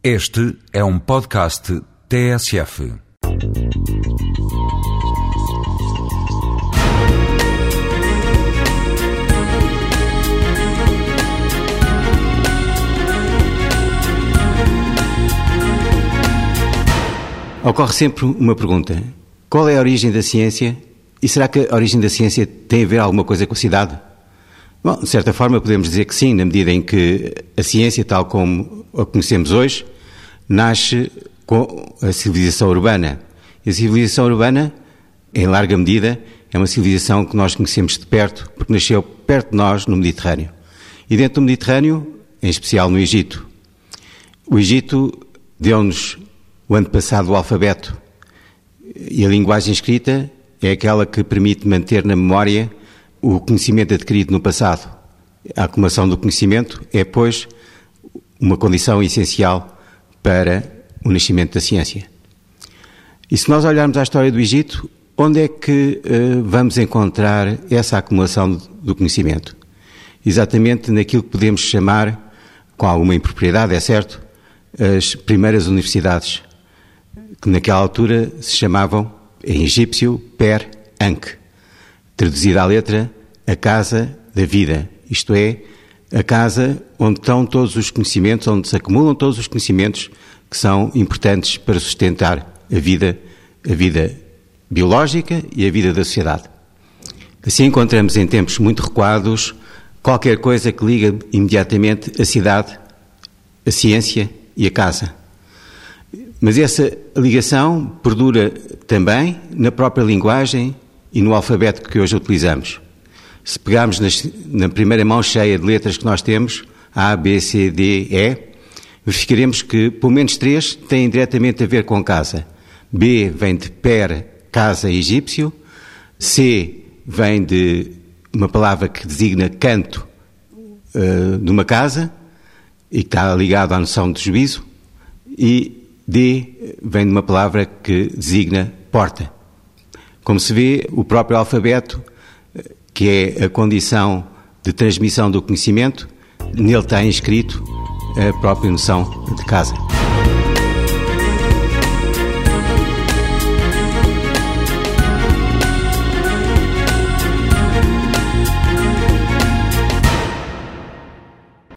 Este é um podcast TSF. Ocorre sempre uma pergunta: qual é a origem da ciência? E será que a origem da ciência tem a ver alguma coisa com a cidade? Bom, de certa forma podemos dizer que sim, na medida em que a ciência, tal como a conhecemos hoje, nasce com a civilização urbana. E a civilização urbana, em larga medida, é uma civilização que nós conhecemos de perto, porque nasceu perto de nós no Mediterrâneo. E dentro do Mediterrâneo, em especial no Egito. O Egito deu-nos o ano passado o alfabeto. E a linguagem escrita é aquela que permite manter na memória o conhecimento adquirido no passado. A acumulação do conhecimento é, pois, uma condição essencial para o nascimento da ciência. E se nós olharmos à história do Egito, onde é que uh, vamos encontrar essa acumulação do conhecimento? Exatamente naquilo que podemos chamar, com alguma impropriedade, é certo, as primeiras universidades, que naquela altura se chamavam, em egípcio, Per Ankh traduzida à letra, a casa da vida, isto é, a casa onde estão todos os conhecimentos, onde se acumulam todos os conhecimentos que são importantes para sustentar a vida, a vida biológica e a vida da sociedade. Assim encontramos em tempos muito recuados qualquer coisa que liga imediatamente a cidade, a ciência e a casa. Mas essa ligação perdura também na própria linguagem e no alfabeto que hoje utilizamos. Se pegarmos nas, na primeira mão cheia de letras que nós temos, A, B, C, D, E, verificaremos que pelo menos três têm diretamente a ver com casa. B vem de per, casa egípcio. C vem de uma palavra que designa canto uh, de uma casa e que está ligado à noção de juízo. E D vem de uma palavra que designa porta. Como se vê, o próprio alfabeto, que é a condição de transmissão do conhecimento, nele está inscrito a própria noção de casa.